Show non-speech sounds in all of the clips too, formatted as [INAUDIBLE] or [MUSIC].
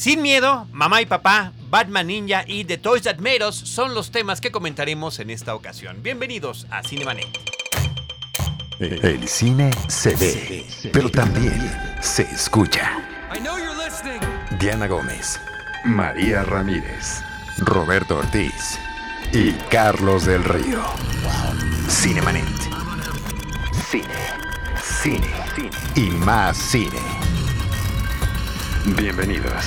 Sin miedo, mamá y papá, Batman Ninja y The Toys That Made Us son los temas que comentaremos en esta ocasión. Bienvenidos a Cinemanet. El cine se ve, pero también se escucha. Diana Gómez, María Ramírez, Roberto Ortiz y Carlos del Río. Cinemanet. Cine, cine, cine y más cine. Bienvenidos.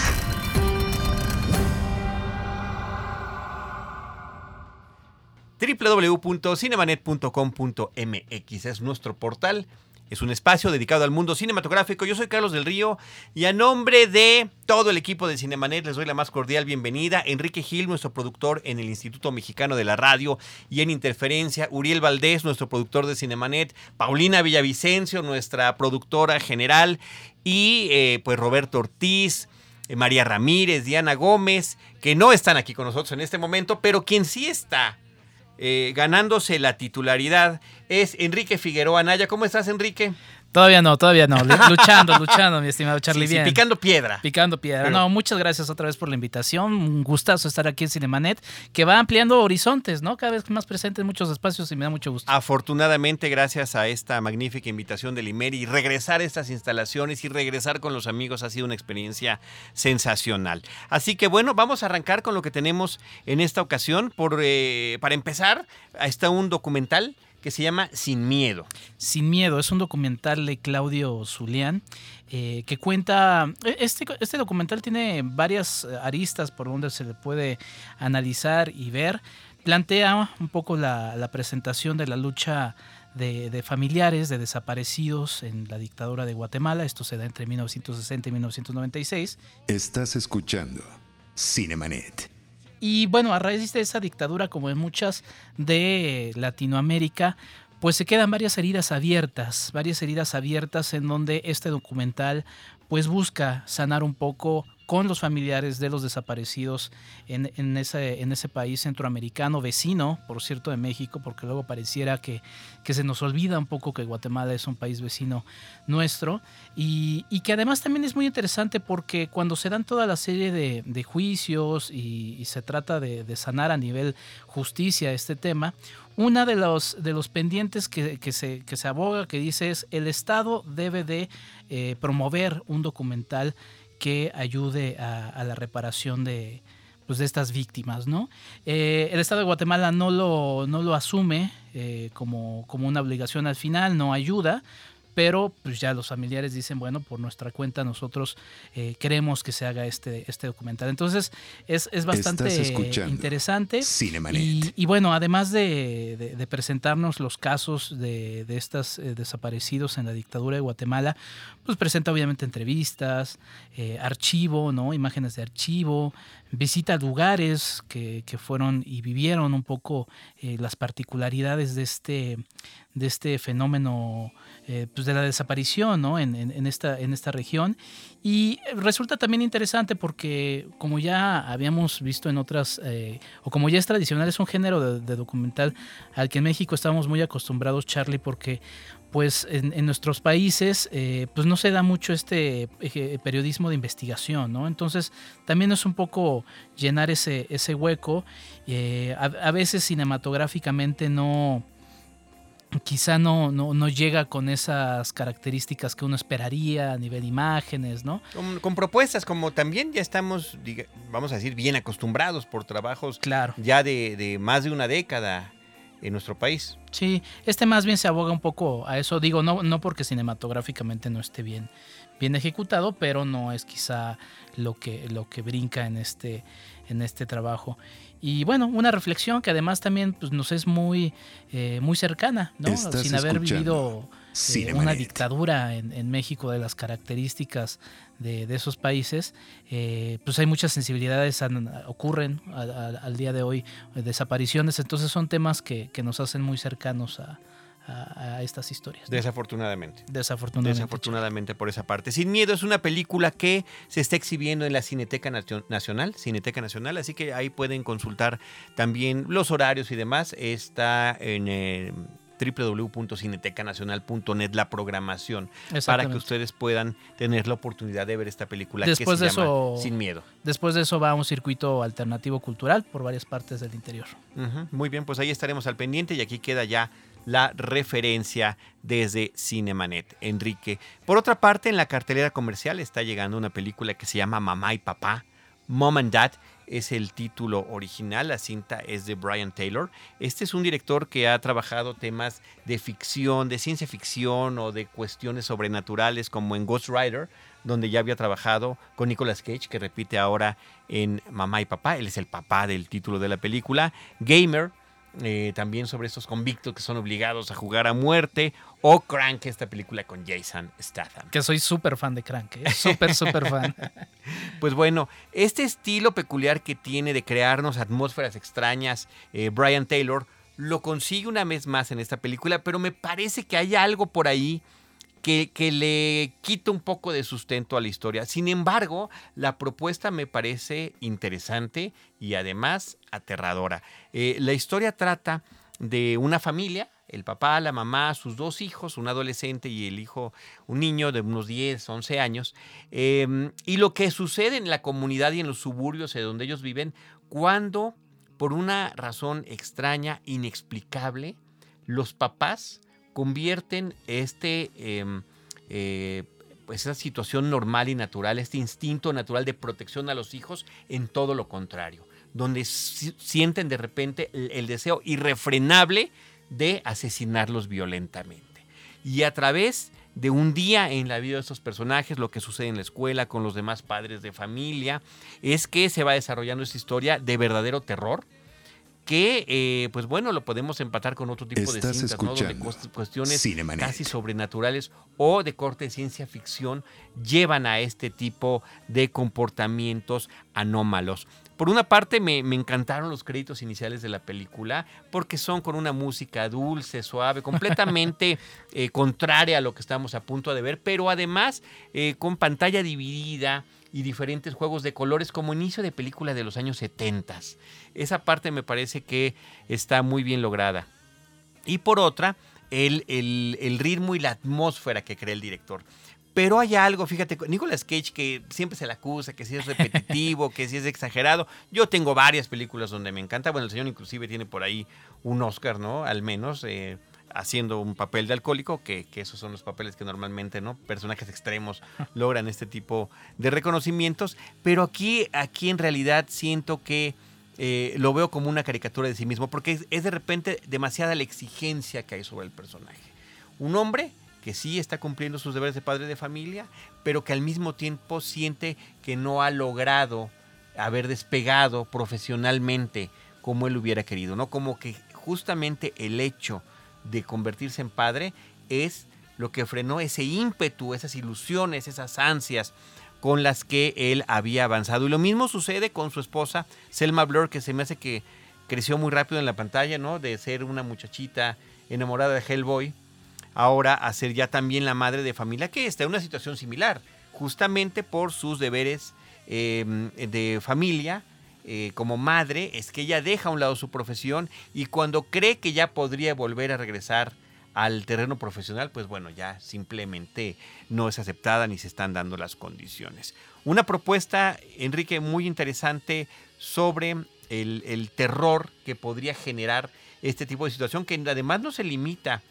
www.cinemanet.com.mx es nuestro portal. Es un espacio dedicado al mundo cinematográfico. Yo soy Carlos del Río y a nombre de todo el equipo de Cinemanet les doy la más cordial bienvenida. Enrique Gil, nuestro productor en el Instituto Mexicano de la Radio y en Interferencia. Uriel Valdés, nuestro productor de Cinemanet. Paulina Villavicencio, nuestra productora general. Y eh, pues Roberto Ortiz. eh, María Ramírez, Diana Gómez, que no están aquí con nosotros en este momento, pero quien sí está eh, ganándose la titularidad es Enrique Figueroa Anaya. ¿Cómo estás, Enrique? Todavía no, todavía no. Lu- [LAUGHS] Luchando, luchando, mi estimado Charlie. Sí, sí, bien. picando piedra. Picando piedra. Pero- No, muchas gracias otra vez por la invitación. Un gustazo estar aquí en Cinemanet, que va ampliando horizontes, ¿no? Cada vez más presente en muchos espacios y me da mucho gusto. Afortunadamente, gracias a esta magnífica invitación del IMERI, regresar a estas instalaciones y regresar con los amigos ha sido una experiencia sensacional. Así que bueno, vamos a arrancar con lo que tenemos en esta ocasión. Por, eh, para empezar, está un documental que se llama Sin Miedo. Sin Miedo es un documental de Claudio Zulián eh, que cuenta. Este, este documental tiene varias eh, aristas por donde se le puede analizar y ver. Plantea un poco la, la presentación de la lucha de, de familiares de desaparecidos en la dictadura de Guatemala. Esto se da entre 1960 y 1996. Estás escuchando Cinemanet. Y bueno, a raíz de esa dictadura, como en muchas de Latinoamérica, pues se quedan varias heridas abiertas, varias heridas abiertas en donde este documental pues busca sanar un poco con los familiares de los desaparecidos en, ese, país centroamericano, vecino, por cierto, de México, porque luego pareciera que, se nos olvida un poco que Guatemala es un país vecino nuestro, y, que además también es muy interesante porque cuando se dan toda la serie de, juicios y, se trata de, sanar a nivel justicia este tema, una de los, pendientes que, que se, que se aboga, que dice es, el Estado debe de eh, promover un documental que ayude a, a la reparación de, pues, de estas víctimas, ¿no? Eh, el Estado de Guatemala no lo, no lo asume eh, como, como una obligación al final, no ayuda, pero pues ya los familiares dicen, bueno, por nuestra cuenta nosotros eh, queremos que se haga este, este documental. Entonces es, es bastante interesante. Y, y bueno, además de, de- de presentarnos los casos de, de estos desaparecidos en la dictadura de Guatemala, pues presenta obviamente entrevistas, eh, archivo, ¿no? Imágenes de archivo, visita lugares que, que fueron y vivieron un poco eh, las particularidades de este, de este fenómeno eh, pues de la desaparición ¿no? en, en- esta, en esta región. Y resulta también interesante porque como ya habíamos visto en otras, eh, o como ya es tradicional, es un género de, documental al que en México estamos muy acostumbrados, Charlie, porque pues en, nuestros países eh, pues no se da mucho este periodismo de investigación, ¿no? Entonces también es un poco llenar ese, ese hueco. eh, a veces cinematográficamente no quizá no, no, no llega con esas características que uno esperaría a nivel imágenes, ¿no? Con, con propuestas como también ya estamos, diga- vamos a decir, bien acostumbrados por trabajos Claro. ya de, de más de una década en nuestro país. Sí, este más bien se aboga un poco a eso. Digo, no, no porque cinematográficamente no esté bien, bien ejecutado, pero no es quizá lo que, lo que brinca en este, en este trabajo. Y bueno, una reflexión que además también pues, nos es muy, eh, muy cercana, ¿no? Sin haber escuchando vivido eh, una dictadura en, en México de las características de, de esos países, eh, pues hay muchas sensibilidades, an- ocurren al, día de hoy, eh, desapariciones, entonces son temas que, que nos hacen muy cercanos a, a- a estas historias. ¿no? Desafortunadamente. Desafortunadamente. Desafortunadamente por esa parte. Sin Miedo es una película que se está exhibiendo en la Cineteca Nacio- Nacional, Cineteca Nacional, así que ahí pueden consultar también los horarios y demás. Está en, eh, www.cinetecanacional.net la programación para que ustedes puedan tener la oportunidad de ver esta película después que se de llama eso, Sin Miedo. Después de eso va a un circuito alternativo cultural por varias partes del interior. Muy bien, pues ahí estaremos al pendiente y aquí queda ya la referencia desde Cinemanet. Enrique. Por otra parte, en la cartelera comercial está llegando una película que se llama Mamá y Papá, Mom and Dad, es el título original, la cinta es de Brian Taylor. Este es un director que ha trabajado temas de ficción, de ciencia ficción o de cuestiones sobrenaturales como en Ghost Rider, donde ya había trabajado con Nicolas Cage, que repite ahora en Mamá y Papá, él es el papá del título de la película. Gamer, eh, también sobre estos convictos que son obligados a jugar a muerte, o Crank, esta película con Jason Statham. Que soy súper fan de Crank, ¿eh? súper, súper fan. [LAUGHS] pues bueno, este estilo peculiar que tiene de crearnos atmósferas extrañas, eh, Brian Taylor, lo consigue una vez más en esta película, pero me parece que hay algo por ahí que, le quita un poco de sustento a la historia. Sin embargo, la propuesta me parece interesante y además aterradora. Eh, la historia trata de una familia, el papá, la mamá, sus dos hijos, un adolescente y el hijo, un niño de unos 10, 11 años, em, y lo que sucede en la comunidad y en los suburbios de donde ellos viven cuando, por una razón extraña, inexplicable, los papás convierten este, em, eh, pues esa situación normal y natural, este instinto natural de protección a los hijos en todo lo contrario, donde sienten de repente el, deseo irrefrenable de asesinarlos violentamente. Y a través de un día en la vida de estos personajes, lo que sucede en la escuela con los demás padres de familia, es que se va desarrollando esta historia de verdadero terror, que, eh, pues bueno, lo podemos empatar con otro tipo de cintas, ¿no? Donde cuestiones casi sobrenaturales o de corte de ciencia ficción llevan a este tipo de comportamientos anómalos. Por una parte me, encantaron los créditos iniciales de la película porque son con una música dulce, suave, completamente [LAUGHS] eh, contraria a lo que estamos a punto de ver, pero además eh, con pantalla dividida, y diferentes juegos de colores como inicio de película de los años 70. Esa parte me parece que está muy bien lograda. Y por otra, el, el, ritmo y la atmósfera que crea el director. Pero hay algo, fíjate, Nicolas Cage que siempre se le acusa, que si es repetitivo, que si es exagerado. Yo tengo varias películas donde me encanta. Bueno, el señor inclusive tiene por ahí un Oscar, ¿no? Al menos. Eh, haciendo un papel de alcohólico, que, esos son los papeles que normalmente, ¿no? Personajes extremos [LAUGHS] logran este tipo de reconocimientos. Pero aquí, aquí en realidad siento que eh, lo veo como una caricatura de sí mismo, porque es, de repente demasiada la exigencia que hay sobre el personaje. Un hombre que sí está cumpliendo sus deberes de padre de familia, pero que al mismo tiempo siente que no ha logrado haber despegado profesionalmente como él hubiera querido, ¿no? Como que justamente el hecho de convertirse en padre es lo que frenó ese ímpetu, esas ilusiones, esas ansias con las que él había avanzado. Y lo mismo sucede con su esposa, Selma Blur, que se me hace que creció muy rápido en la pantalla, ¿no? De ser una muchachita enamorada de Hellboy, ahora a ser ya también la madre de familia, que está en una situación similar, justamente por sus deberes em, de familia eh, como madre es que ella deja a un lado su profesión y cuando cree que ya podría volver a regresar al terreno profesional, pues bueno, ya simplemente no es aceptada ni se están dando las condiciones. Una propuesta, Enrique, muy interesante sobre el, el terror que podría generar este tipo de situación, que además no se limita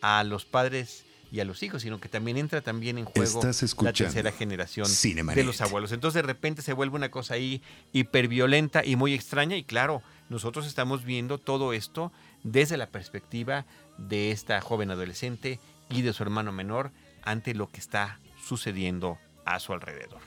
a los padres y a los hijos, sino que también entra también en juego la tercera generación de los abuelos. Entonces de repente se vuelve una cosa ahí hiperviolenta y muy extraña y claro, nosotros estamos viendo todo esto desde la perspectiva de esta joven adolescente y de su hermano menor ante lo que está sucediendo a su alrededor.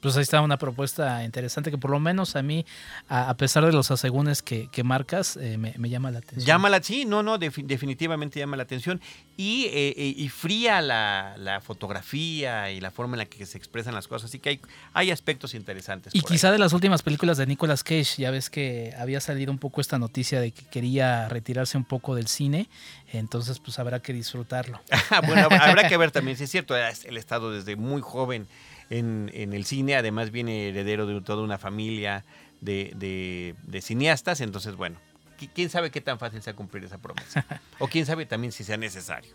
Pues ahí está una propuesta interesante que por lo menos a mí, a, pesar de los asegúnes que, marcas, eh, me, llama la atención. Llama la, sí, no, no, definitivamente llama la atención. Y, eh, eh, y fría la, fotografía y la forma en la que se expresan las cosas. Así que hay, hay aspectos interesantes. Y quizá de las últimas películas de Nicolas Cage, ya ves que había salido un poco esta noticia de que quería retirarse un poco del cine. Entonces, pues habrá que disfrutarlo. [LAUGHS] bueno, habrá que [LAUGHS] ver también, si es cierto, el estado desde muy joven en, el cine. Además viene heredero de toda una familia de, cineastas. Entonces, bueno, quién sabe qué tan fácil sea cumplir esa promesa. [LAUGHS] o quién sabe también si sea necesario.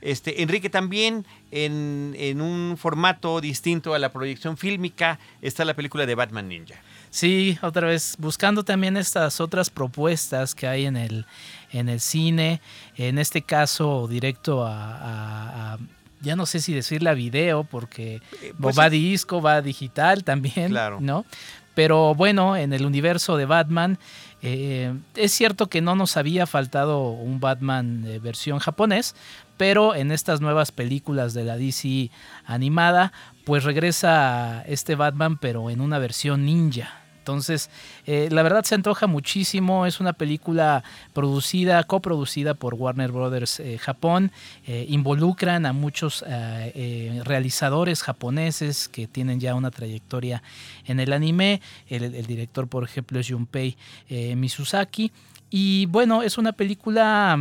Este, Enrique, también en, en, un formato distinto a la proyección fílmica está la película de Batman Ninja. Sí, otra vez, buscando también estas otras propuestas que hay en el, en el cine, en este caso directo a, ya no sé si decirle a video, porque eh, pues va disco, va digital también, claro. ¿no? Pero bueno, en el universo de Batman, eh, es cierto que no nos había faltado un Batman versión japonés, pero en estas nuevas películas de la DC animada, pues regresa este Batman, pero en una versión ninja. Entonces, eh, la verdad se antoja muchísimo. Es una película producida, coproducida por Warner Brothers eh, Japón. Eh, involucran a muchos realizadores japoneses que tienen ya una trayectoria en el anime. El, director, por ejemplo, es Junpei Mizusaki. Y bueno, es una película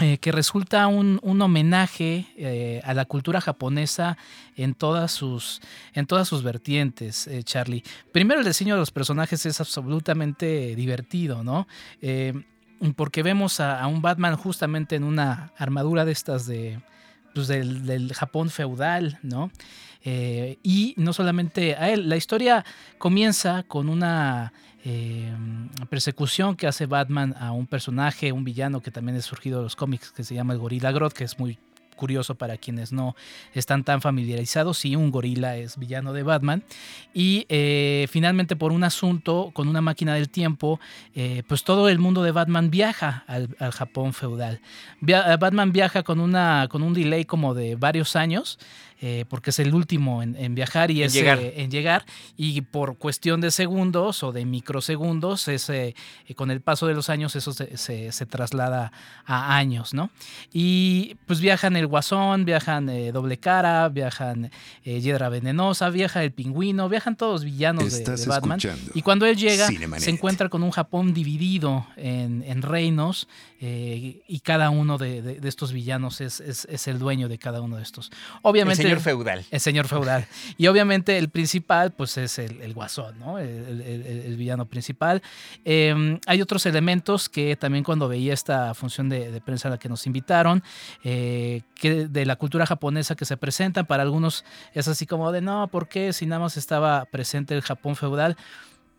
eh, que resulta un, homenaje eh, a la cultura japonesa en todas sus, en todas sus vertientes, eh, Charlie. Primero el diseño de los personajes es absolutamente divertido, ¿no? porque vemos a, un Batman justamente en una armadura de estas de, pues del, Japón feudal, ¿no? y no solamente a él, la historia comienza con una eh, persecución que hace Batman a un personaje, un villano que también es surgido de los cómics, que se llama el Gorilla Grodd, que es muy curioso para quienes no están tan familiarizados. Sí, un gorila es villano de Batman. Y eh, finalmente por un asunto con una máquina del tiempo, eh, pues todo el mundo de Batman viaja al, Japón feudal. Batman viaja con, una, con un delay como de varios años. Eh, porque es el último en, viajar y en es llegar. Eh, en llegar. Y por cuestión de segundos o de microsegundos, ese, eh, con el paso de los años eso se, traslada a años, ¿no? Y pues viajan el Guasón, viajan Doble Cara, viajan Hiedra Venenosa, viaja el Pingüino, viajan todos villanos de, Batman. Y cuando él llega, se encuentra con un Japón dividido en, reinos y cada uno de, estos villanos es, es, el dueño de cada uno de estos. Obviamente señor feudal. El señor feudal. Y obviamente el principal, pues es el, guasón, ¿no? El, villano principal. Em, hay otros elementos que también cuando veía esta función de, prensa a la que nos invitaron, eh, que de la cultura japonesa que se presentan, para algunos es así como de, no, ¿por qué si nada más estaba presente el Japón feudal?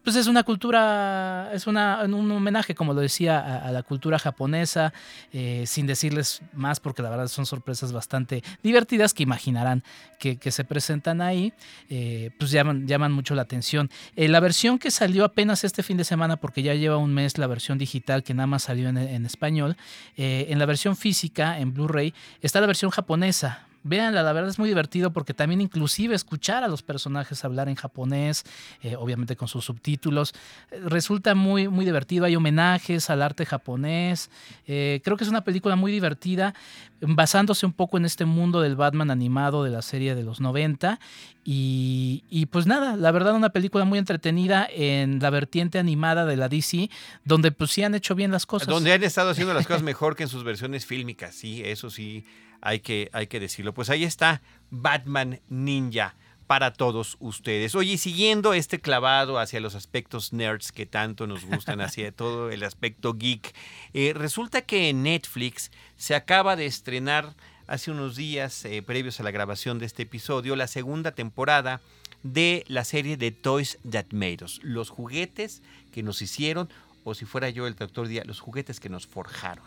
Pues es una cultura, es una, un homenaje, como lo decía, a, la cultura japonesa, eh, sin decirles más, porque la verdad son sorpresas bastante divertidas que imaginarán que, se presentan ahí, eh, pues llaman, llaman mucho la atención. Eh, la versión que salió apenas este fin de semana, porque ya lleva un mes la versión digital que nada más salió en, en español, en la versión física, en Blu-ray, está la versión japonesa, Véanla, la verdad es muy divertido porque también inclusive escuchar a los personajes hablar en japonés, eh, obviamente con sus subtítulos, eh, resulta muy, muy divertido. Hay homenajes al arte japonés. Eh, creo que es una película muy divertida, basándose un poco en este mundo del Batman animado de la serie de los 90. Y, y pues nada, la verdad una película muy entretenida en la vertiente animada de la DC, donde pues sí han hecho bien las cosas. Donde han estado haciendo las cosas mejor que en sus versiones fílmicas, sí, eso sí hay que, hay que decirlo. Pues ahí está Batman Ninja para todos ustedes. Oye, siguiendo este clavado hacia los aspectos nerds que tanto nos gustan, [LAUGHS] hacia todo el aspecto geek, eh, resulta que en Netflix se acaba de estrenar hace unos días, eh, previos a la grabación de este episodio, la segunda temporada de la serie de Toys That Made Us, los juguetes que nos hicieron, o si fuera yo el doctor día, los juguetes que nos forjaron.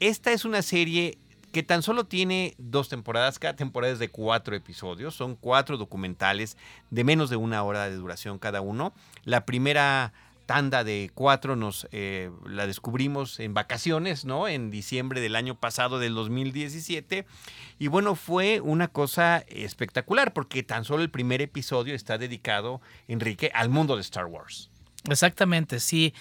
Esta es una serie que tan solo tiene dos temporadas, cada temporada es de cuatro episodios, son cuatro documentales de menos de una hora de duración cada uno. La primera tanda de cuatro nos eh, la descubrimos en vacaciones, ¿no? En diciembre del año pasado, del 2017. Y bueno, fue una cosa espectacular porque tan solo el primer episodio está dedicado, Enrique, al mundo de Star Wars. Exactamente, sí.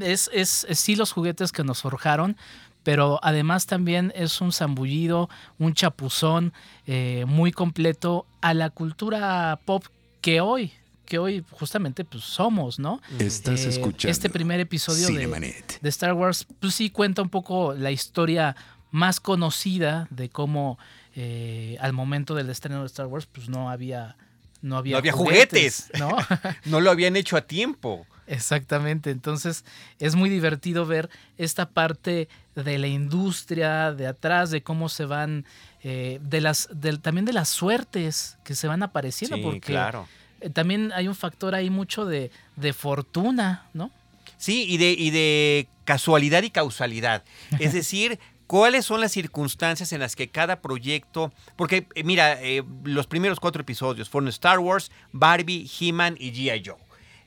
Es, es, es sí los juguetes que nos forjaron, pero además también es un zambullido, un chapuzón eh, muy completo a la cultura pop que hoy que hoy justamente pues somos, ¿no? Estás eh, escuchando este primer episodio de, de, Star Wars, pues sí cuenta un poco la historia más conocida de cómo eh, al momento del estreno de Star Wars, pues no había no había, juguetes, ¿no? [LAUGHS] no lo habían hecho a tiempo. Exactamente, entonces es muy divertido ver esta parte de la industria de atrás, de cómo se van, eh, de las, también de las suertes que se van apareciendo, porque claro. Eh, también hay un factor ahí mucho de, de fortuna, ¿no? Sí, y de, y de casualidad y causalidad. Es decir, cuáles son las circunstancias en las que cada proyecto, porque eh, mira, los primeros cuatro episodios fueron Star Wars, Barbie, He-Man y G.I. Joe.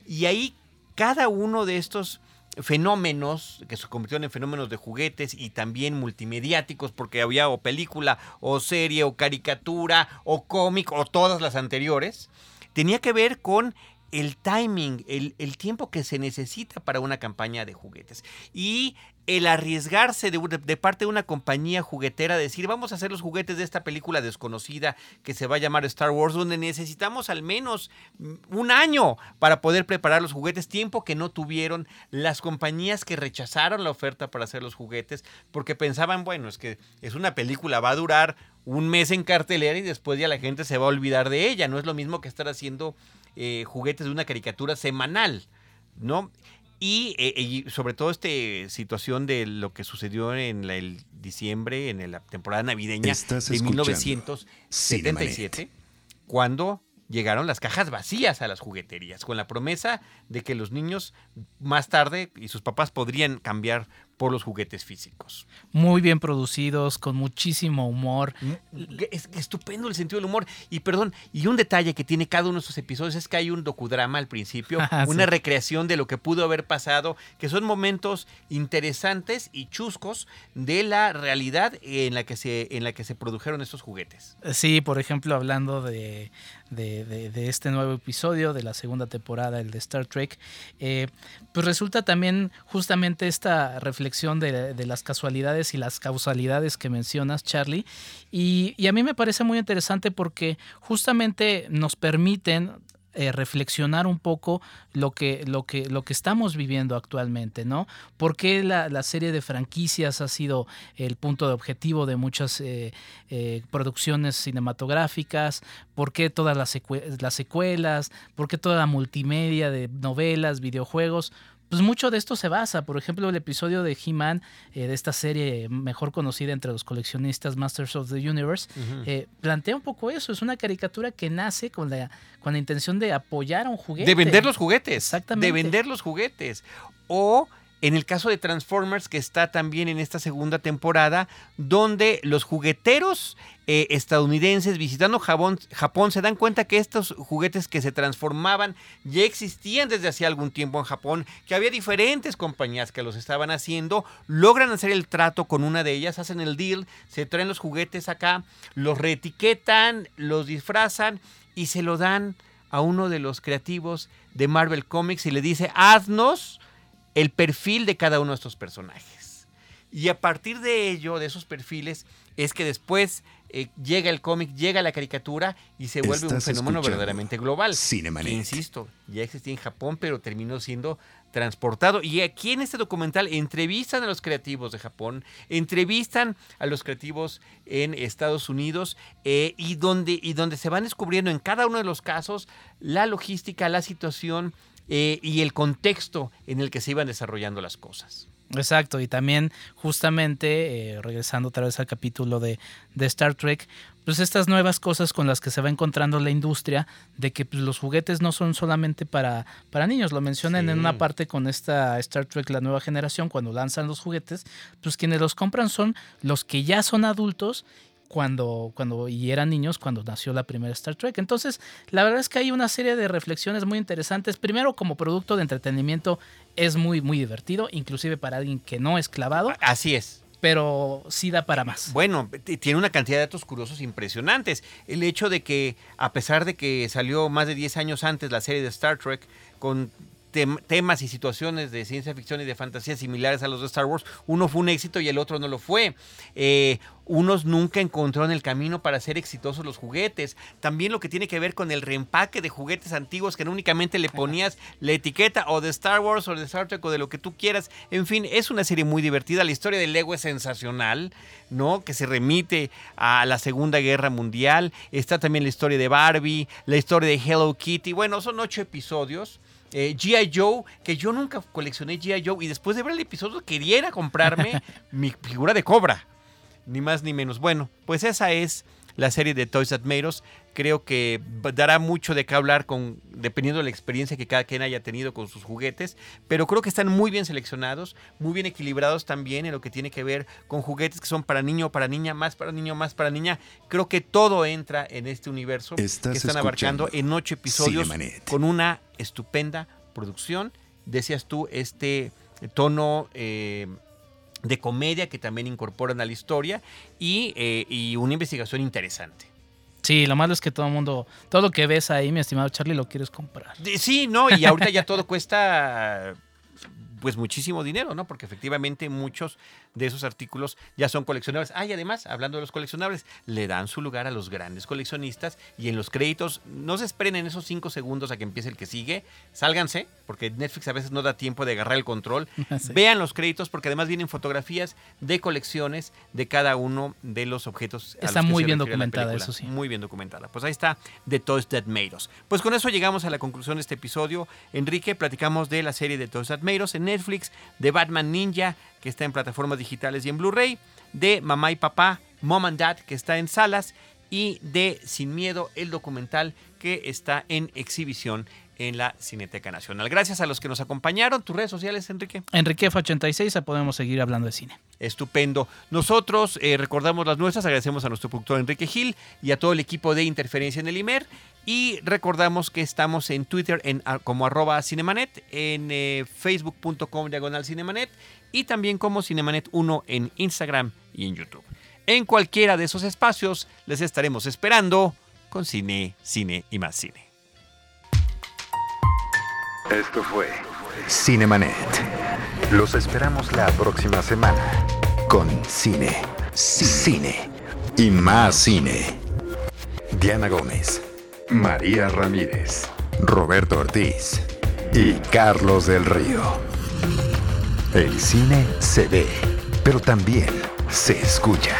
Y ahí cada uno de estos fenómenos que se convirtieron en fenómenos de juguetes y también multimediáticos porque había o película o serie o caricatura o cómic o todas las anteriores, tenía que ver con el timing, el, el, tiempo que se necesita para una campaña de juguetes. Y el arriesgarse de, parte de una compañía juguetera decir vamos a hacer los juguetes de esta película desconocida que se va a llamar Star Wars, donde necesitamos al menos mm, un año para poder preparar los juguetes, tiempo que no tuvieron las compañías que rechazaron la oferta para hacer los juguetes, porque pensaban, bueno, es que es una película, va a durar un mes en cartelera y después ya la gente se va a olvidar de ella, no es lo mismo que estar haciendo eh, juguetes de una caricatura semanal. ¿no? Eh, y, sobre todo esta situación de lo que sucedió en el diciembre, en la temporada navideña de 1977, cuando llegaron las cajas vacías a las jugueterías, con la promesa de que los niños más tarde y sus papás podrían cambiar por los juguetes físicos. Muy bien producidos, con muchísimo humor. Mm, es estupendo el sentido del humor. Y perdón, y un detalle que tiene cada uno de estos episodios es que hay un docudrama al principio, [LAUGHS] ah, una recreación de lo que pudo haber pasado, que son momentos interesantes y chuscos de la realidad en la que se, en la que se produjeron estos juguetes. Sí, por ejemplo, hablando de, de, este nuevo episodio de la segunda temporada, el de Star Trek, eh, pues resulta también justamente esta reflexión de, las casualidades y las causalidades que mencionas, Charlie. Y, a mí me parece muy interesante porque justamente nos permiten eh, reflexionar un poco lo que, lo, que, lo que estamos viviendo actualmente, ¿no? ¿Por qué la, serie de franquicias ha sido el punto de objetivo de muchas eh, eh, producciones cinematográficas? ¿Por qué todas las, las secuelas? ¿Por qué toda la multimedia de novelas, videojuegos? Pues mucho de esto se basa. Por ejemplo, el episodio de He-Man, eh, de esta serie mejor conocida entre los coleccionistas Masters of the Universe, eh, plantea un poco eso. Es una caricatura que nace con la, con la intención de apoyar a un juguete. De vender los juguetes. Exactamente. De vender los juguetes. O en el caso de Transformers, que está también en esta segunda temporada, donde los jugueteros eh, estadounidenses visitando Japón, Japón, se dan cuenta que estos juguetes que se transformaban ya existían desde hacía algún tiempo en Japón, que había diferentes compañías que los estaban haciendo, logran hacer el trato con una de ellas, hacen el deal, se traen los juguetes acá, los reetiquetan, los disfrazan y se lo dan a uno de los creativos de Marvel Comics y le dice, haznos el perfil de cada uno de estos personajes. Y a partir de ello, de esos perfiles, es que después eh, llega el cómic, llega la caricatura y se vuelve un fenómeno verdaderamente global. Cinemanet. insisto, ya existía en Japón, pero terminó siendo transportado. Y aquí en este documental entrevistan a los creativos de Japón, entrevistan a los creativos en Estados Unidos eh, y, donde, y donde se van descubriendo en cada uno de los casos la logística, la situación eh, y el contexto en el que se iban desarrollando las cosas. Exacto, y también justamente, eh, regresando otra vez al capítulo de, Star Trek, pues estas nuevas cosas con las que se va encontrando la industria, de que pues, los juguetes no son solamente para, para niños, lo mencionan en una parte con esta Star Trek, la nueva generación, cuando lanzan los juguetes, pues quienes los compran son los que ya son adultos cuando, cuando y eran niños cuando nació la primera Star Trek. Entonces, la verdad es que hay una serie de reflexiones muy interesantes. Primero, como producto de entretenimiento, es muy, muy divertido, inclusive para alguien que no es clavado. Así es. Pero sí da para más. Bueno, tiene una cantidad de datos curiosos impresionantes. El hecho de que, a pesar de que salió más de 10 años antes la serie de Star Trek, con temas y situaciones de ciencia ficción y de fantasía similares a los de Star Wars, uno fue un éxito y el otro no lo fue. Eh, unos nunca encontraron el camino para ser exitosos los juguetes. También lo que tiene que ver con el reempaque de juguetes antiguos que no únicamente le ponías la etiqueta o de Star Wars o de Star Trek o de lo que tú quieras. En fin, es una serie muy divertida. La historia del Lego es sensacional, ¿no? Que se remite a la Segunda Guerra Mundial. Está también la historia de Barbie, la historia de Hello Kitty. Bueno, son ocho episodios. Eh, G.I. Joe, que yo nunca coleccioné G.I. Joe y después de ver el episodio quería comprarme [LAUGHS] mi figura de cobra. Ni más ni menos. Bueno, pues esa es la serie de Toys That Made Us. Creo que dará mucho de qué hablar con, dependiendo de la experiencia que cada quien haya tenido con sus juguetes, pero creo que están muy bien seleccionados, muy bien equilibrados también en lo que tiene que ver con juguetes que son para niño, para niña, más para niño, más para niña. Creo que todo entra en este universo que están abarcando en ocho episodios con una estupenda producción. Decías tú, este tono... Eh, de comedia que también incorporan a la historia y, eh, y una investigación interesante. Sí, lo malo es que todo el mundo, todo lo que ves ahí, mi estimado Charlie, lo quieres comprar. Sí, no, y ahorita ya todo [LAUGHS] cuesta pues muchísimo dinero, ¿no? Porque efectivamente muchos de esos artículos ya son coleccionables. Ah, y además, hablando de los coleccionables, le dan su lugar a los grandes coleccionistas y en los créditos, no se esperen en esos cinco segundos a que empiece el que sigue, sálganse, porque Netflix a veces no da tiempo de agarrar el control. [LAUGHS] Vean los créditos porque además vienen fotografías de colecciones de cada uno de los objetos. Está muy bien documentada, eso sí. Muy bien documentada. Pues ahí está The Toys That Made Us. Pues con eso llegamos a la conclusión de este episodio. Enrique, platicamos de la serie de Toys That Made Us en Netflix, de Batman Ninja, que está en plataformas digitales y en Blu-ray, de Mamá y Papá, Mom and Dad, que está en salas, y de Sin Miedo, el documental que está en exhibición en la Cineteca Nacional. Gracias a los que nos acompañaron. ¿Tus redes sociales, Enrique? Enrique F86, podemos seguir hablando de cine. Estupendo. Nosotros eh, recordamos las nuestras, agradecemos a nuestro productor Enrique Gil y a todo el equipo de Interferencia en el IMER. Y recordamos que estamos en Twitter en, como arroba cinemanet, en eh, facebook.com diagonal cinemanet y también como Cinemanet1 en Instagram y en YouTube. En cualquiera de esos espacios les estaremos esperando con cine, cine y más cine. Esto fue Cinemanet. Los esperamos la próxima semana con cine, cine y más cine. Diana Gómez, María Ramírez, Roberto Ortiz y Carlos del Río. El cine se ve, pero también se escucha.